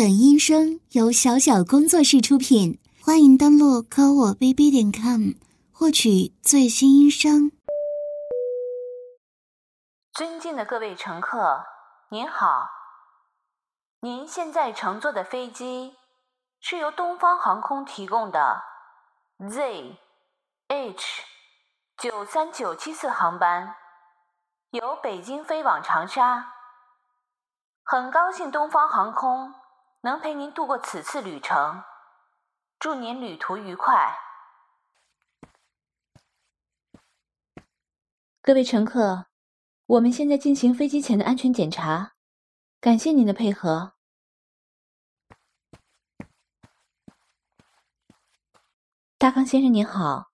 本音声由小小工作室出品，欢迎登录科我 bb 点 com 获取最新音声。尊敬的各位乘客，您好，您现在乘坐的飞机是由东方航空提供的 Z H 九三九七四航班，由北京飞往长沙。很高兴东方航空。能陪您度过此次旅程，祝您旅途愉快。各位乘客，我们现在进行飞机前的安全检查，感谢您的配合。大康先生您好，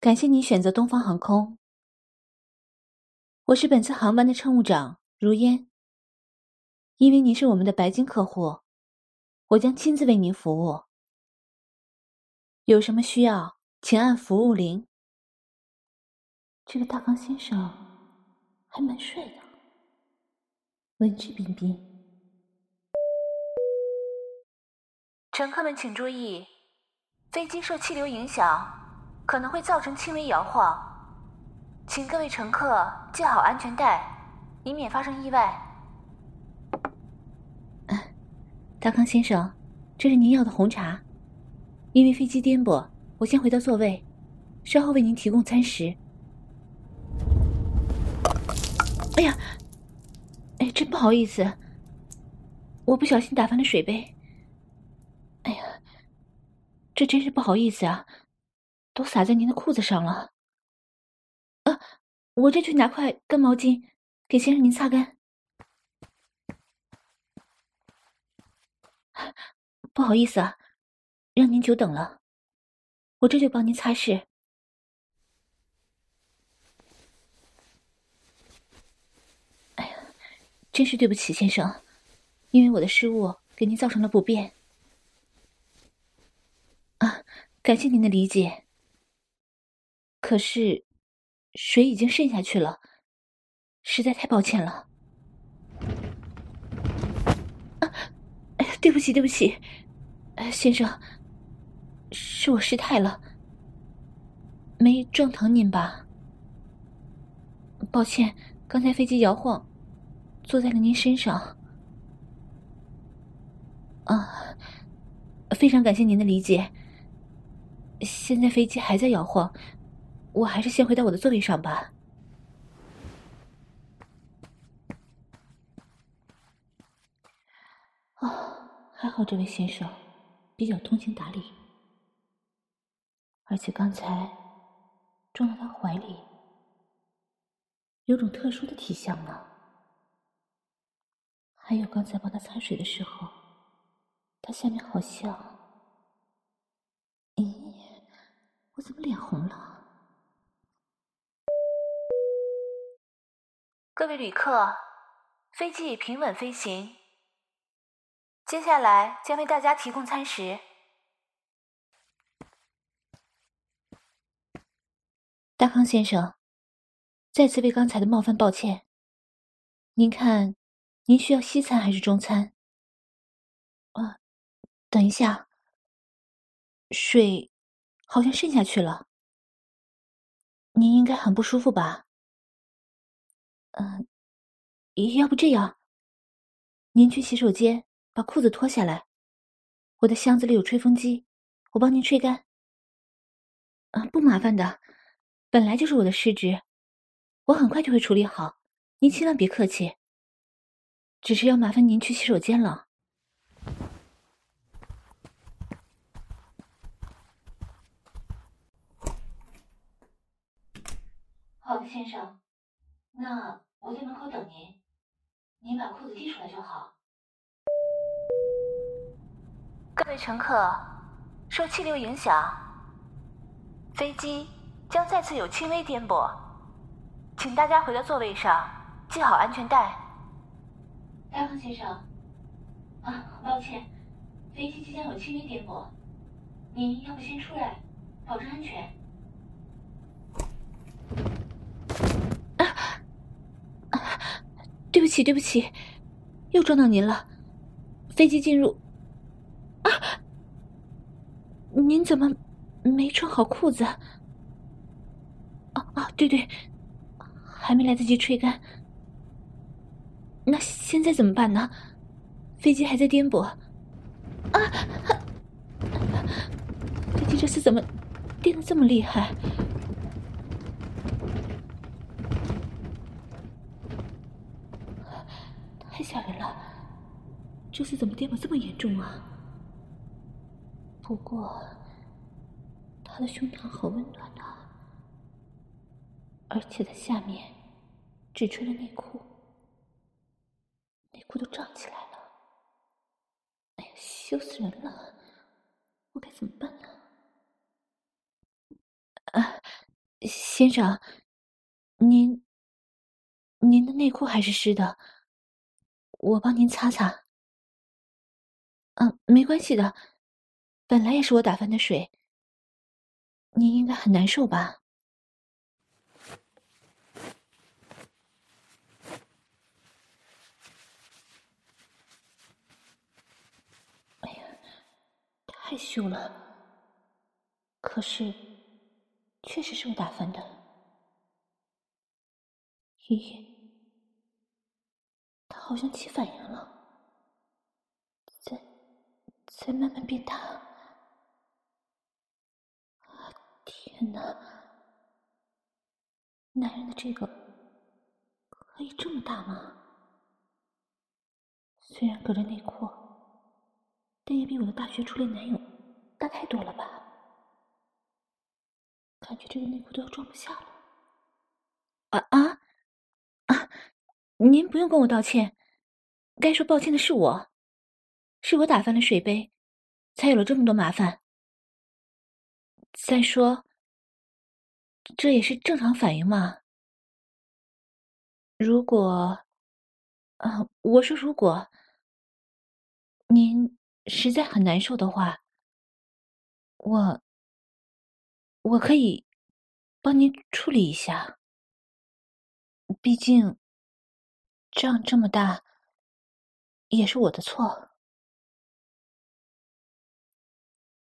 感谢您选择东方航空。我是本次航班的乘务长如烟，因为您是我们的白金客户。我将亲自为您服务。有什么需要，请按服务铃。这个大康先生还蛮帅的，文质彬彬。乘客们请注意，飞机受气流影响，可能会造成轻微摇晃，请各位乘客系好安全带，以免发生意外。大康先生，这是您要的红茶。因为飞机颠簸，我先回到座位，稍后为您提供餐食。哎呀，哎，真不好意思，我不小心打翻了水杯。哎呀，这真是不好意思啊，都洒在您的裤子上了。啊，我这去拿块干毛巾，给先生您擦干。不好意思啊，让您久等了。我这就帮您擦拭。哎呀，真是对不起，先生，因为我的失误给您造成了不便。啊，感谢您的理解。可是，水已经渗下去了，实在太抱歉了。对不起，对不起，先生，是我失态了，没撞疼您吧？抱歉，刚才飞机摇晃，坐在了您身上。啊，非常感谢您的理解。现在飞机还在摇晃，我还是先回到我的座位上吧。啊。还好这位先生比较通情达理，而且刚才撞到他怀里，有种特殊的体香呢。还有刚才帮他擦水的时候，他下面好像……咦，我怎么脸红了？各位旅客，飞机已平稳飞行。接下来将为大家提供餐食。大康先生，再次为刚才的冒犯抱歉。您看，您需要西餐还是中餐？啊，等一下，水好像渗下去了。您应该很不舒服吧？嗯，要不这样，您去洗手间。把裤子脱下来，我的箱子里有吹风机，我帮您吹干。啊，不麻烦的，本来就是我的失职，我很快就会处理好，您千万别客气。只是要麻烦您去洗手间了。好的，先生，那我在门口等您，您把裤子递出来就好。各位乘客，受气流影响，飞机将再次有轻微颠簸，请大家回到座位上，系好安全带。大康先生，啊，抱歉，飞机即将有轻微颠簸，您要不先出来，保证安全。对不起，对不起，又撞到您了。飞机进入。啊！您怎么没穿好裤子？哦哦，对对，还没来得及吹干。那现在怎么办呢？飞机还在颠簸。啊！飞机这次怎么颠得这么厉害？太吓人了！这次怎么颠簸这么严重啊？不过，他的胸膛好温暖啊，而且在下面只穿了内裤，内裤都胀起来了。哎呀，羞死人了！我该怎么办呢？啊，先生，您，您的内裤还是湿的。我帮您擦擦。嗯、没关系的，本来也是我打翻的水。您应该很难受吧？哎呀，太羞了！可是，确实是我打翻的。咦？好像起反应了，在慢慢变大。天哪！男人的这个可以这么大吗？虽然隔着内裤，但也比我的大学初恋男友大太多了吧？感觉这个内裤都要装不下了。啊啊啊！您不用跟我道歉。该说抱歉的是我，是我打翻了水杯，才有了这么多麻烦。再说，这也是正常反应嘛。如果，啊，我说如果您实在很难受的话，我我可以帮您处理一下。毕竟，仗这么大。也是我的错，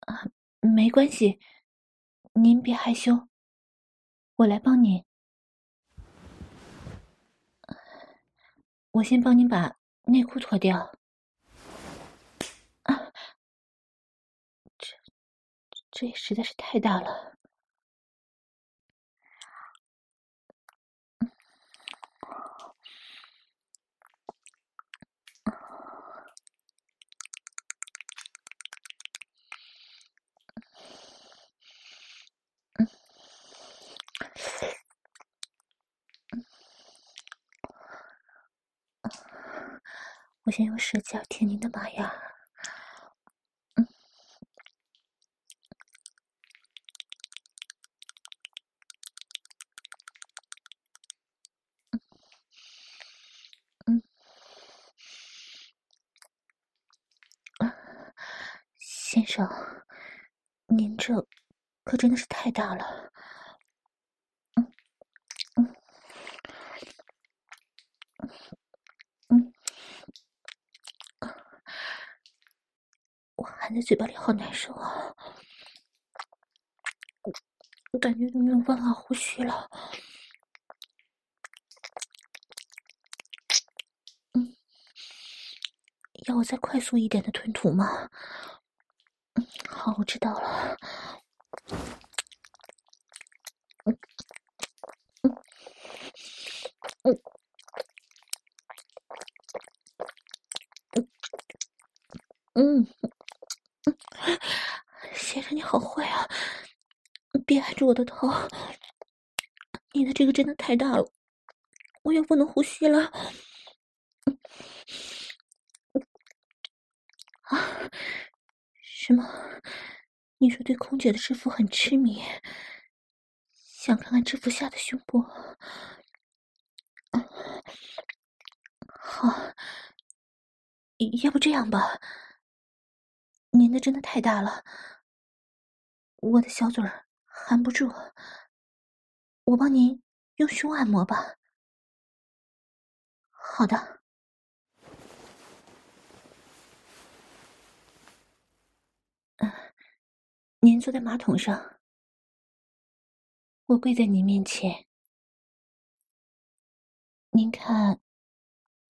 啊没关系，您别害羞，我来帮您。我先帮您把内裤脱掉。啊，这这也实在是太大了。我先用舌尖舔您的马牙，嗯，嗯，嗯，先生，您这可真的是太大了。含在嘴巴里好难受啊！我感觉都没有办法呼吸了。嗯，要我再快速一点的吞吐吗？嗯，好，我知道了。嗯嗯嗯嗯。嗯先生，你好坏啊！别按住我的头，你的这个真的太大了，我又不能呼吸了。啊？什么？你说对空姐的制服很痴迷，想看看制服下的胸部？好，要不这样吧。您的真的太大了，我的小嘴儿含不住，我帮您用胸按摩吧。好的。您坐在马桶上，我跪在您面前。您看，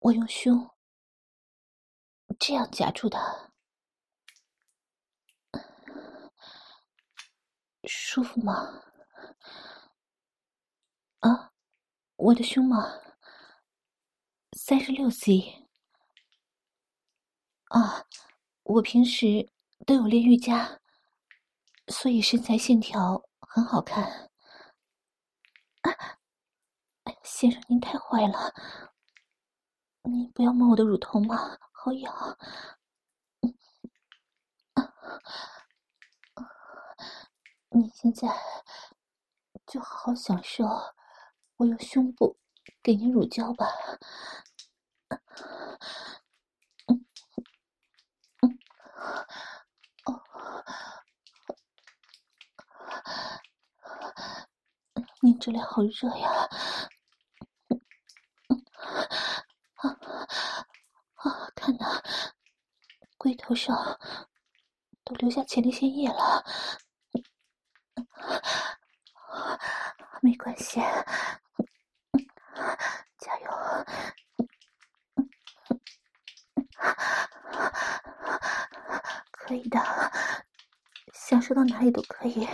我用胸这样夹住的，舒服吗？啊，我的胸吗？三十六 C。啊，我平时都有练瑜伽，所以身材线条很好看。啊，先生，您太坏了！你不要摸我的乳头嘛，好痒。你现在就好好享受我用胸部给您乳胶吧。哦，您这里好热呀！看呐，龟头上都留下前列腺液了。没关系，加油！可以的，享受到哪里都可以。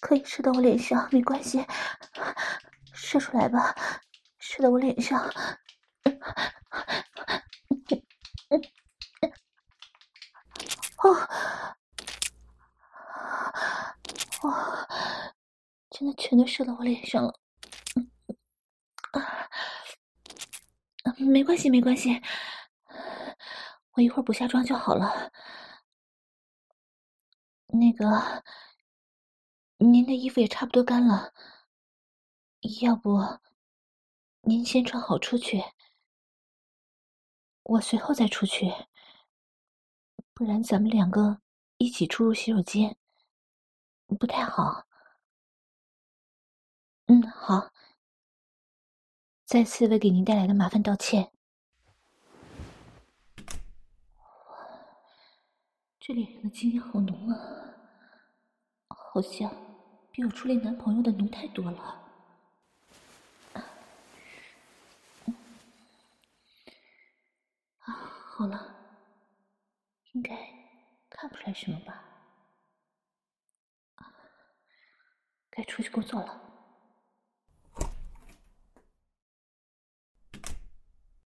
可以射到我脸上，没关系，射出来吧，射到我脸上。哦，哇，真的全都射到我脸上了。啊，没关系，没关系，我一会儿补下妆就好了。那个。您的衣服也差不多干了，要不您先穿好出去，我随后再出去，不然咱们两个一起出入洗手间不太好。嗯，好。再次为给您带来的麻烦道歉。这脸上的精液好浓啊，好香。比我初恋男朋友的浓太多了。啊，好了，应该看不出来什么吧？该出去工作了。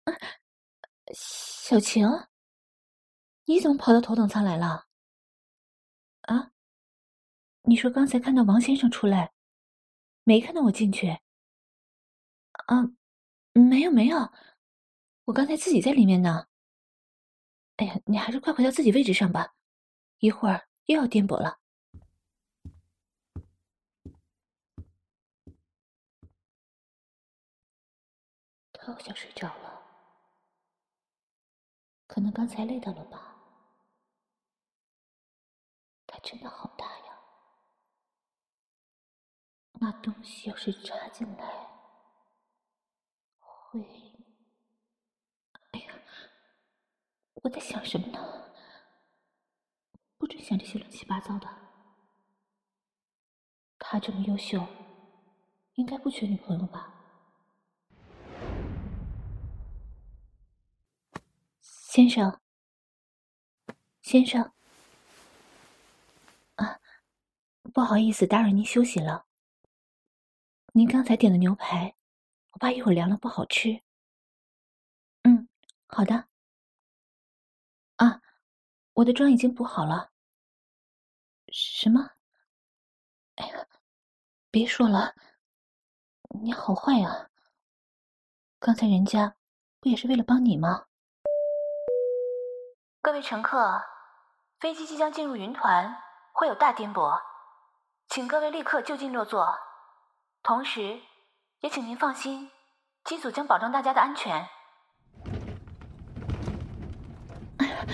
啊，小晴，你怎么跑到头等舱来了？啊？你说刚才看到王先生出来，没看到我进去？啊，没有没有，我刚才自己在里面呢。哎呀，你还是快回到自己位置上吧，一会儿又要颠簸了。他好像睡着了，可能刚才累到了吧。他真的好大呀。那东西要是插进来，会……哎呀，我在想什么呢？不准想这些乱七八糟的。他这么优秀，应该不缺女朋友吧？先生，先生，啊，不好意思，打扰您休息了。您刚才点的牛排，我怕一会儿凉了不好吃。嗯，好的。啊，我的妆已经补好了。什么？哎呀，别说了，你好坏啊！刚才人家不也是为了帮你吗？各位乘客，飞机即将进入云团，会有大颠簸，请各位立刻就近落座。同时，也请您放心，机组将保证大家的安全。哎呀，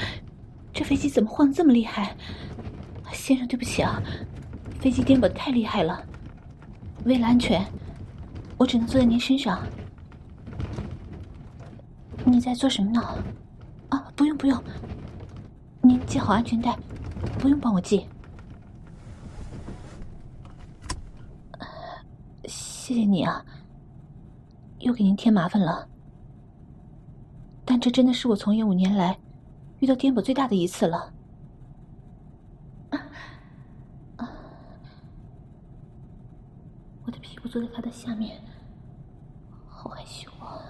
这飞机怎么晃这么厉害？先生，对不起啊，飞机颠簸太厉害了。为了安全，我只能坐在您身上。你在做什么呢？啊，不用不用，您系好安全带，不用帮我系。谢谢你啊，又给您添麻烦了。但这真的是我从业五年来遇到颠簸最大的一次了。我的屁股坐在他的下面，好害羞啊。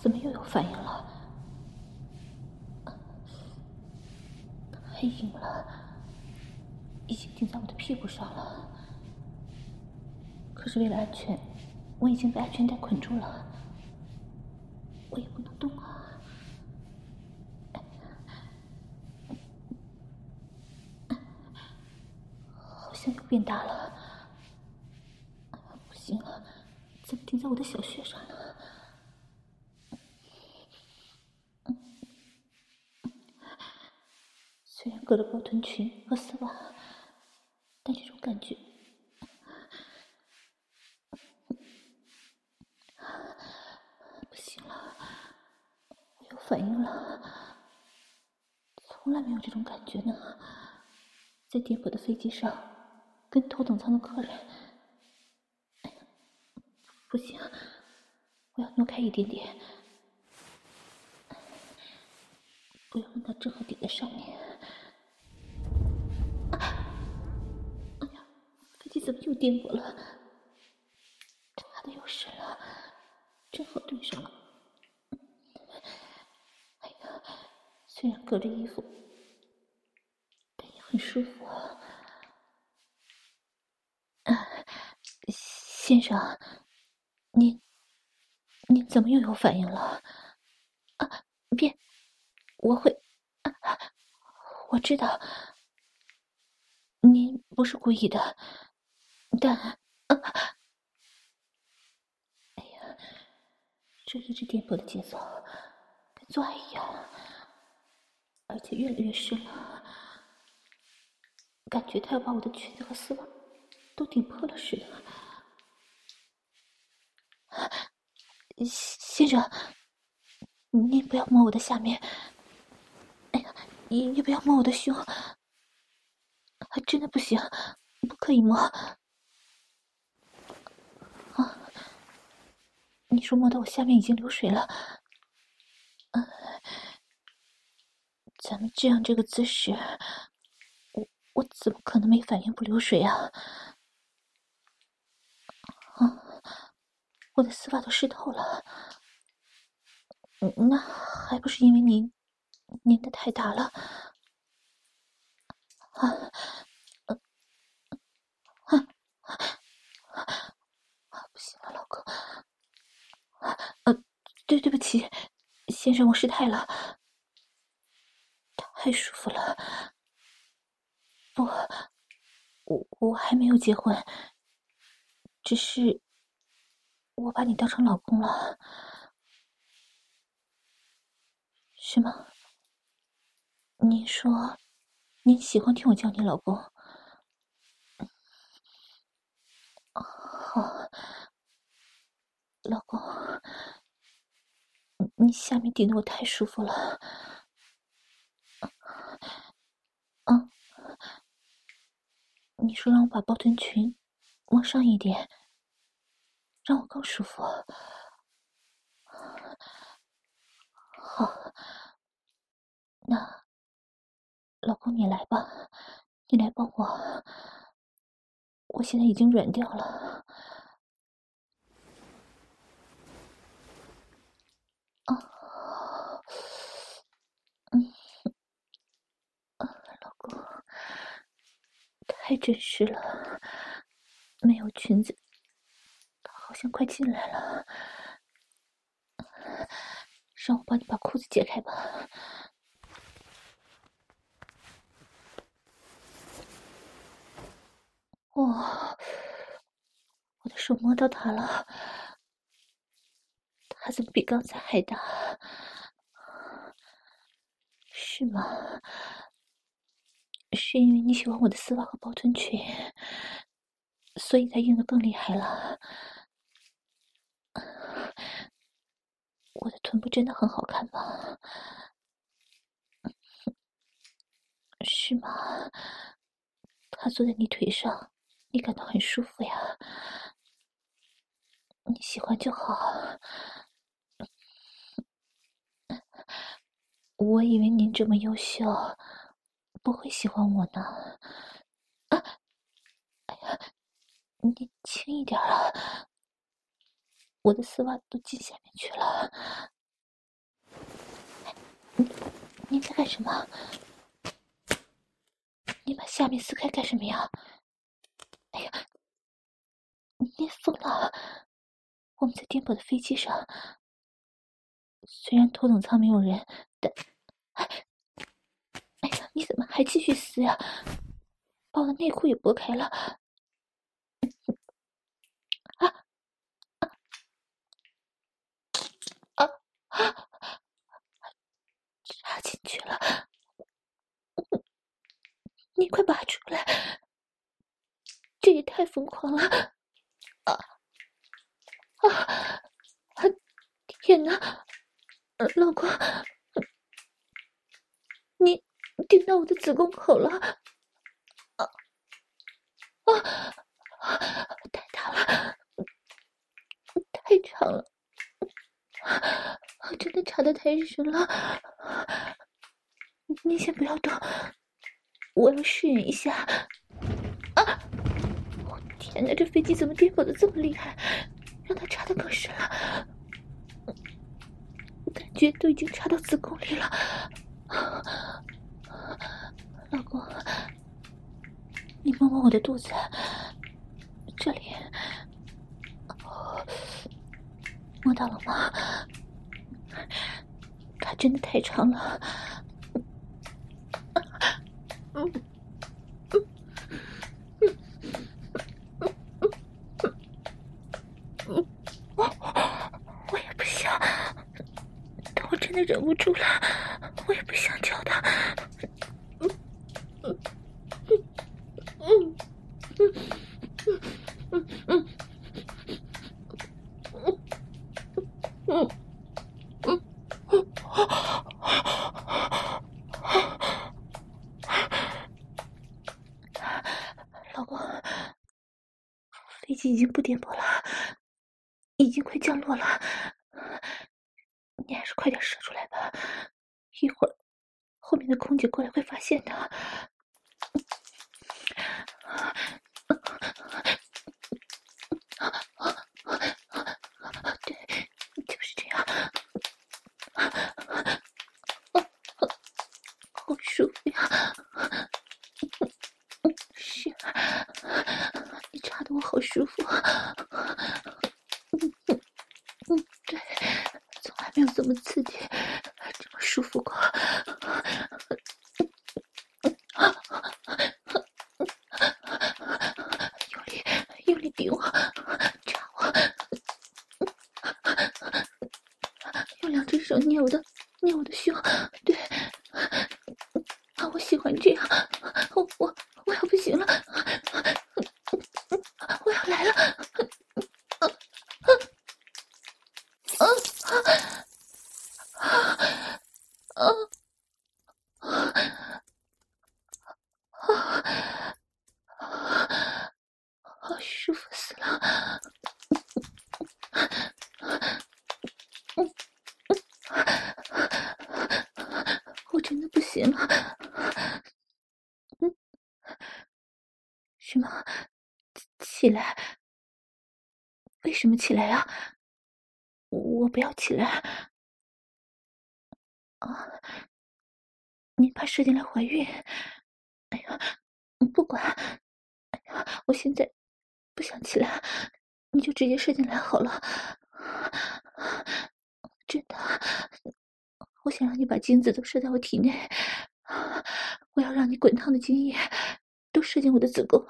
怎么又有反应了？太硬了，已经顶在我的屁股上了。可是为了安全，我已经被安全带捆住了，我也不能动啊。好像又变大了，不行了，怎么顶在我的小穴上了？隔着包臀裙和丝袜，但这种感觉不行了，我有反应了，从来没有这种感觉呢。在颠簸的飞机上，跟头等舱的客人，不行，我要挪开一点点，不要让它正好顶在上面。怎么又颠簸了？他的又湿了，正好对上了。哎呀，虽然隔着衣服，但也很舒服。先生，您您怎么又有反应了？啊，别，我会，我知道，您不是故意的。但，啊，哎呀，这一直颠簸的节奏，跟做爱一样，而且越来越深了，感觉他要把我的裙子和丝袜都顶破了似的。先生，您不要摸我的下面，哎呀，你你不要摸我的胸，还真的不行，不可以摸。你说摸到我下面已经流水了，嗯，咱们这样这个姿势，我我怎么可能没反应不流水啊？啊，我的丝袜都湿透了，那还不是因为您您的太大了？啊，啊，啊，不行了，老公。呃，对，对不起，先生，我失态了。太舒服了。不，我我还没有结婚，只是我把你当成老公了，是吗？您说，您喜欢听我叫你老公？好。老公，你下面顶的我太舒服了。嗯，你说让我把包臀裙往上一点，让我更舒服。好，那老公你来吧，你来帮我，我现在已经软掉了。太真实了，没有裙子，好像快进来了。让我帮你把裤子解开吧。哇，我的手摸到它了，它怎么比刚才还大？是吗？是因为你喜欢我的丝袜和包臀裙，所以才硬的更厉害了。我的臀部真的很好看吗？是吗？他坐在你腿上，你感到很舒服呀。你喜欢就好。我以为您这么优秀，不会喜欢我呢。啊！哎呀，你轻一点啊！我的丝袜都进下面去了。你你在干什么？你把下面撕开干什么呀？哎呀，你疯了！我们在颠簸的飞机上，虽然头等舱没有人，但……哎，你怎么还继续撕呀？把我的内裤也剥开了！啊啊啊！插进去了。你快拔出来！这也太疯狂了！啊啊啊！天哪，老公，顶到我的子宫口了！啊啊！太大了，太长了，真的插得太深了。你先不要动。我要试验一下。啊！我天哪，这飞机怎么颠簸的这么厉害？让它插得更深了，感觉都已经插到子宫里了。老公，你摸摸我的肚子，这里，摸到了吗？它真的太长了。我我也不想，但我真的忍不住了，我也不想叫他。一会儿后面的空姐过来会发现的。对，就是这样。好舒服呀！是。插得我好舒服，嗯嗯嗯，对，从来没有这么刺激，这么舒服过。用力，用力顶我，插我，用两只手捏我的，捏我的胸，对，啊，我喜欢这样，我我我要不行了。来了，啊啊啊啊啊啊！好舒服死了，我真的不行了，嗯，是吗？起来？为什么起来呀？我不要起来。啊，你怕射进来怀孕？哎呀，不管。哎呀，我现在不想起来，你就直接射进来好了。真的，我想让你把精子都射在我体内，我要让你滚烫的精液都射进我的子宫。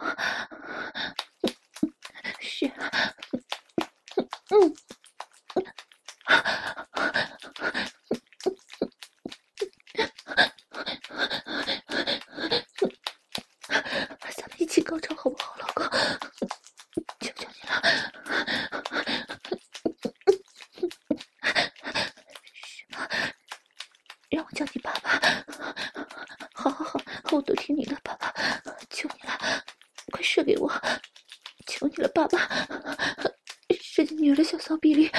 是，嗯，咱们一起高潮好不好，老公？我都听你的爸爸求你了快射给我求你了爸爸射进女儿的小骚逼里。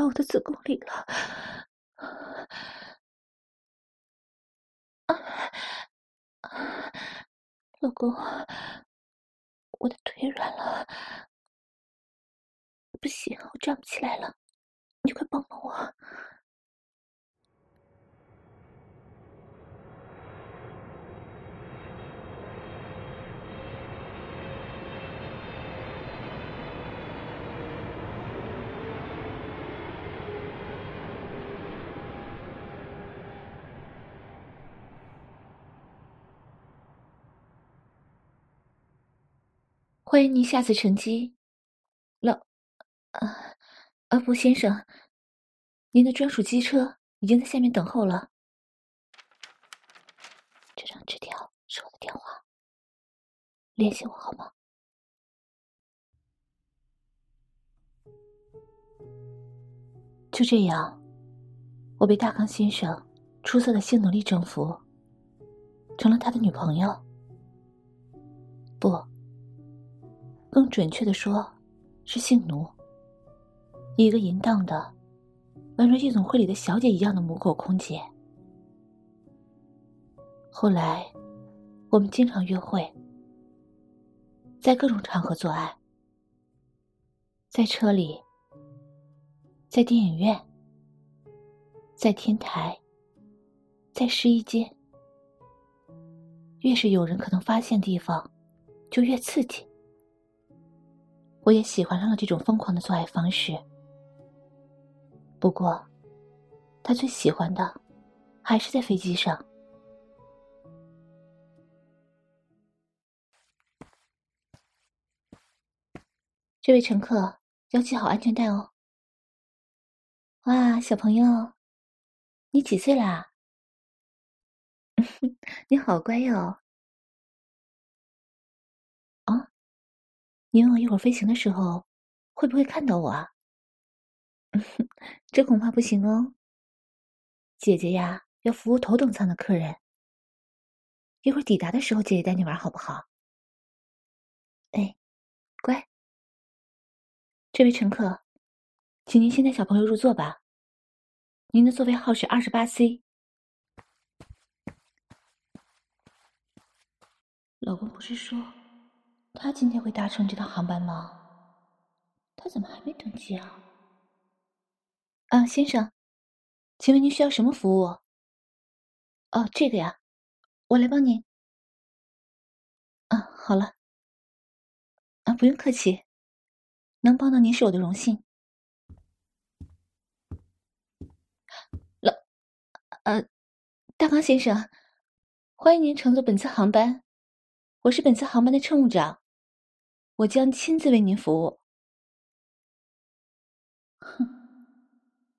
到我的子宫里了，老公，我的腿软了，不行，我站不起来了，你快帮帮我。您下次乘机，老，阿福先生，您的专属机车已经在下面等候了。这张纸条是我的电话，联系我好吗？就这样，我被大康先生出色的性能力征服，成了他的女朋友。不。更准确的说，是性奴，一个淫荡的，宛如夜总会里的小姐一样的母狗空姐。后来，我们经常约会，在各种场合做爱，在车里，在电影院，在天台，在试衣间。越是有人可能发现的地方，就越刺激。我也喜欢上了这种疯狂的做爱方式。不过，他最喜欢的还是在飞机上。这位乘客要系好安全带哦。哇，小朋友，你几岁啦？你好乖哟。问我一会儿飞行的时候会不会看到我啊？这恐怕不行哦。姐姐呀，要服务头等舱的客人。一会儿抵达的时候，姐姐带你玩好不好？哎，乖。这位乘客，请您先带小朋友入座吧。您的座位号是二十八 C。老公不是说。他今天会搭乘这趟航班吗？他怎么还没登机啊？啊，先生，请问您需要什么服务？哦，这个呀，我来帮您。啊，好了。啊，不用客气，能帮到您是我的荣幸。老，呃，大康先生，欢迎您乘坐本次航班，我是本次航班的乘务长。我将亲自为您服务。哼，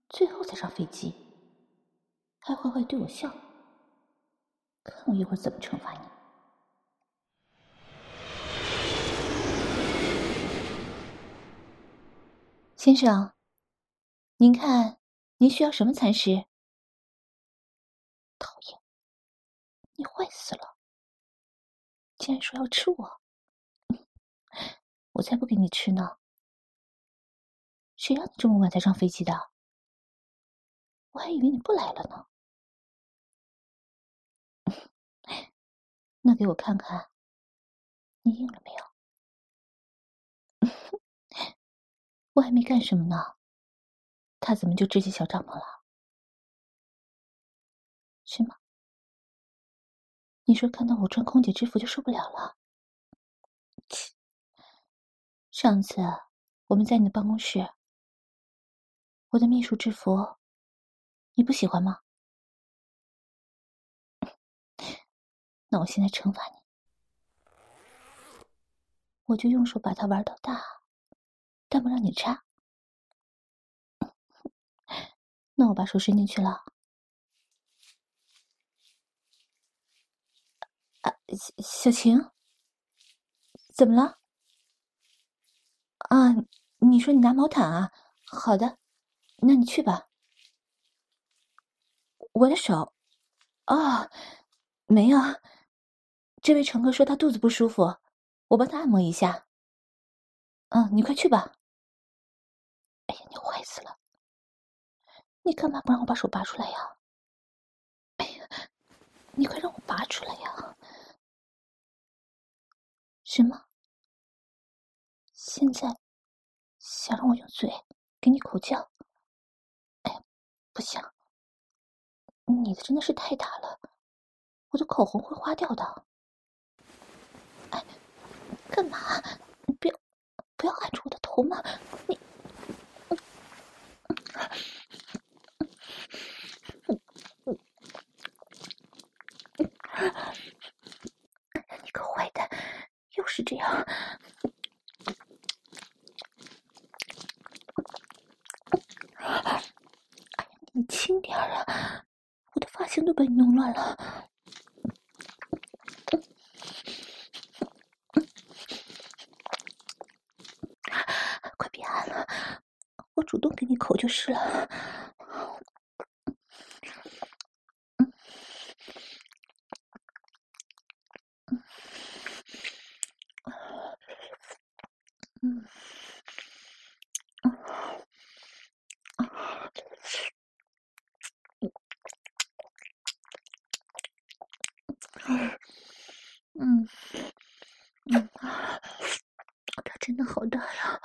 最后才上飞机，还坏坏对我笑，看我一会儿怎么惩罚你。先生，您看，您需要什么餐食？讨厌，你坏死了，竟然说要吃我！我才不给你吃呢！谁让你这么晚才上飞机的？我还以为你不来了呢。那给我看看，你硬了没有？我还没干什么呢，他怎么就支起小帐篷了？是吗？你说看到我穿空姐制服就受不了了？上次我们在你的办公室，我的秘书制服，你不喜欢吗？那我现在惩罚你，我就用手把它玩到大，但不让你插。那我把手伸进去了。啊，小晴，怎么了？啊，你说你拿毛毯啊？好的，那你去吧。我的手，哦，没有。这位乘客说他肚子不舒服，我帮他按摩一下。嗯，你快去吧。哎呀，你坏死了！你干嘛不让我把手拔出来呀？哎呀，你快让我拔出来呀！什么？现在想让我用嘴给你口交？哎，不行，你的真的是太大了，我的口红会花掉的。哎，干嘛？不要，不要按住我的头嘛！你，你个坏蛋，就是这样。你轻点啊！我的发型都被你弄乱了。快别按了，我主动给你口就是了。嗯，嗯，嗯，它真的好大呀。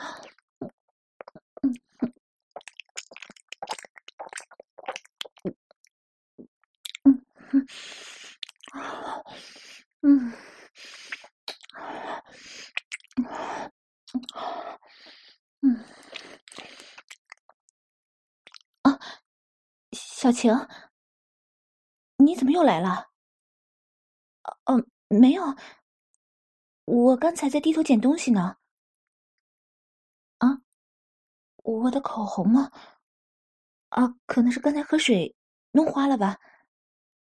小晴，你怎么又来了？哦，没有，我刚才在低头捡东西呢。啊，我的口红吗？啊，可能是刚才喝水弄花了吧。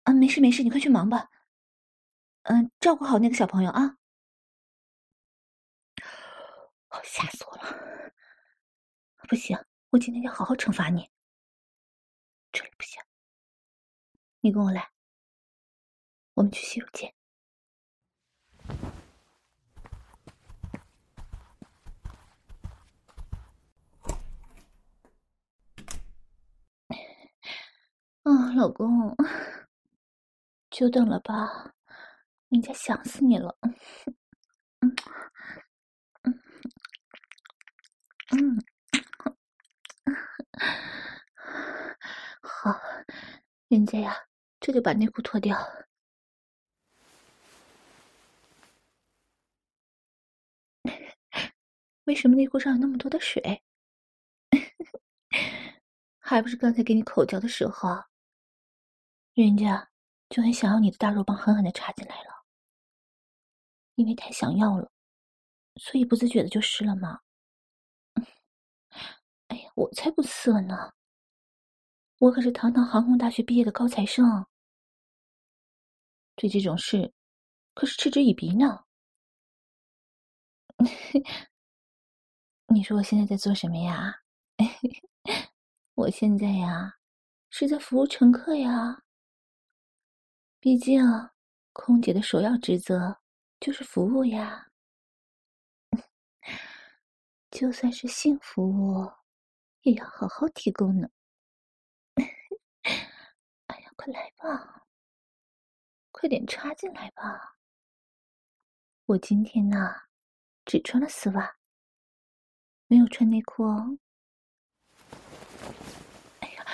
啊，没事没事，你快去忙吧。嗯，照顾好那个小朋友啊。哦，吓死我了！不行，我今天要好好惩罚你。你跟我来，我们去洗手间。嗯，老公，久等了吧？人家想死你了。嗯嗯嗯。好，人家呀，这就把内裤脱掉。为什么内裤上有那么多的水？还不是刚才给你口交的时候，人家就很想要你的大肉棒狠狠的插进来了。因为太想要了，所以不自觉的就湿了吗？哎呀，我才不色呢。我可是堂堂航空大学毕业的高材生，对这种事可是嗤之以鼻呢。你说我现在在做什么呀？我现在呀，是在服务乘客呀。毕竟，空姐的首要职责就是服务呀。就算是性服务，也要好好提供呢。哎呀快来吧，快点插进来吧。我今天呢，只穿了丝袜，没有穿内裤哦。哎呀，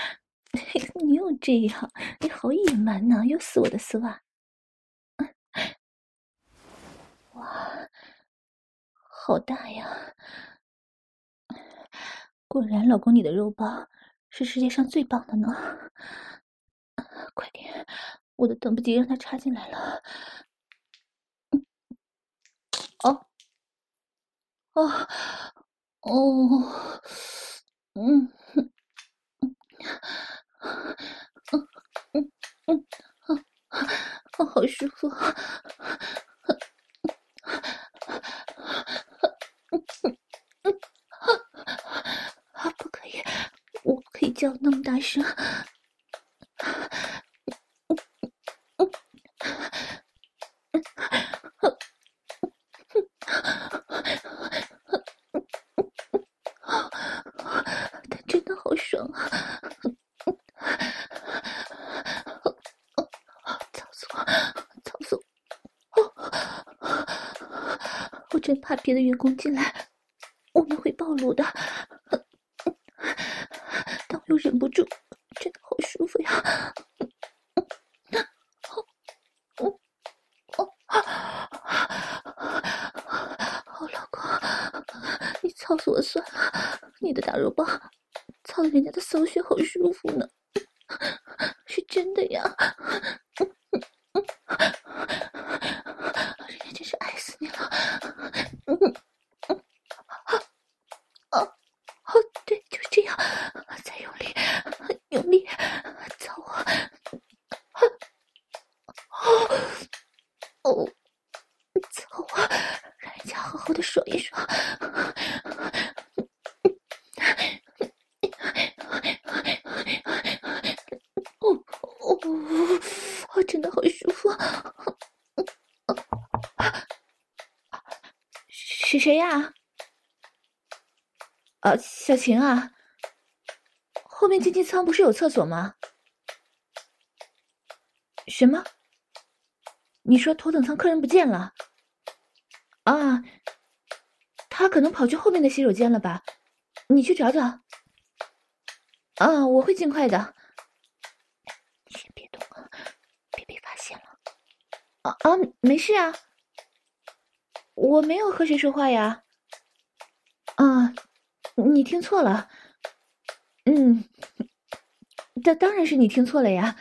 你又这样，你好野蛮呢，又撕我的丝袜。哇，好大呀！果然，老公你的肉棒是世界上最棒的呢。快点，我都等不及让他插进来了。哦，哦，哦，嗯，嗯，嗯，嗯，嗯，嗯啊，好舒服。叫那么大声，他真的好爽啊！操死我，操死我！我真怕别的员工进来，我们会暴露的。又忍不住，真的好舒服呀！哦哦好老公，你操死我算了！你的大肉棒操的人家的骚穴好舒服呢，是真的呀！人家真是爱死你了！哦，真的好舒服。是谁呀？啊，小晴啊，后面经济舱不是有厕所吗？什么？你说头等舱客人不见了？啊，他可能跑去后面的洗手间了吧？你去找找。啊，我会尽快的。你先别动啊，别被发现了。啊，没事啊。我没有和谁说话呀。啊，你听错了。嗯，这当然是你听错了呀。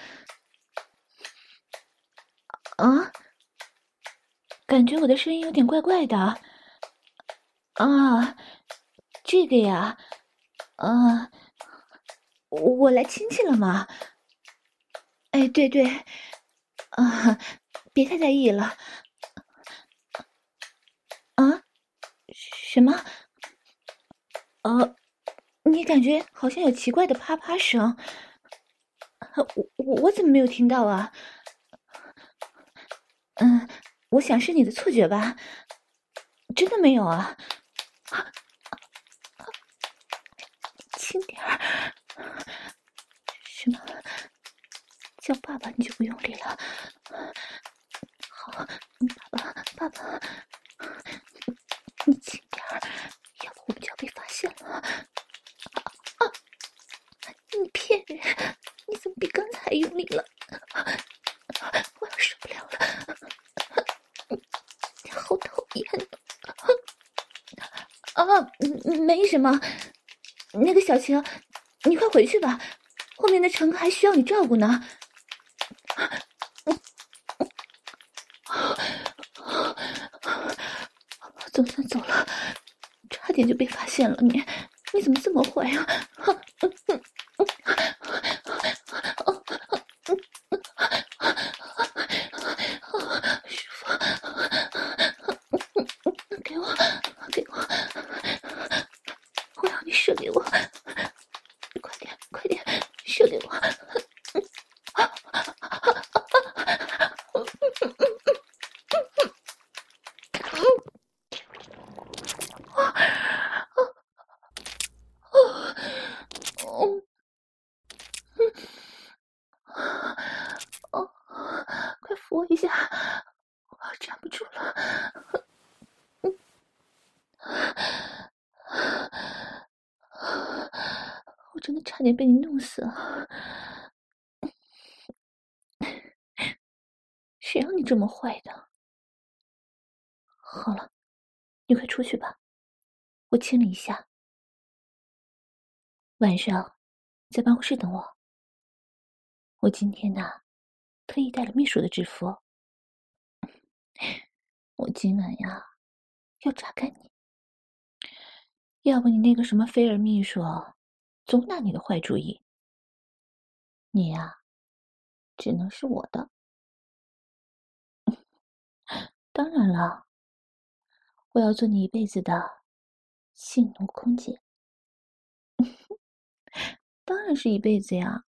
啊，感觉我的声音有点怪怪的。啊，这个呀，啊，我来亲戚了吗？哎，对对，啊，别太在意了。啊什么？呃，你感觉好像有奇怪的啪啪声，我我怎么没有听到啊？嗯，我想是你的错觉吧，真的没有啊？轻点儿，什么？叫爸爸你就不用力了。爸爸，爸爸。你轻点儿，要不我们就要被发现了。啊！你骗人！你怎么比刚才还用力了？我要受不了了！好讨厌！啊，没什么。那个小晴，你快回去吧，后面的乘客还需要你照顾呢。我算走了，差点就被发现了。你，你怎么这么坏呀？点被你弄死了！谁让你这么坏的？好了，你快出去吧，我清理一下。晚上在办公室等我。我今天呢，特意带了秘书的制服。我今晚呀，要榨干你，要不你那个什么菲尔秘书，总打你的坏主意。你呀、只能是我的。当然了，我要做你一辈子的性奴空姐。当然是一辈子呀。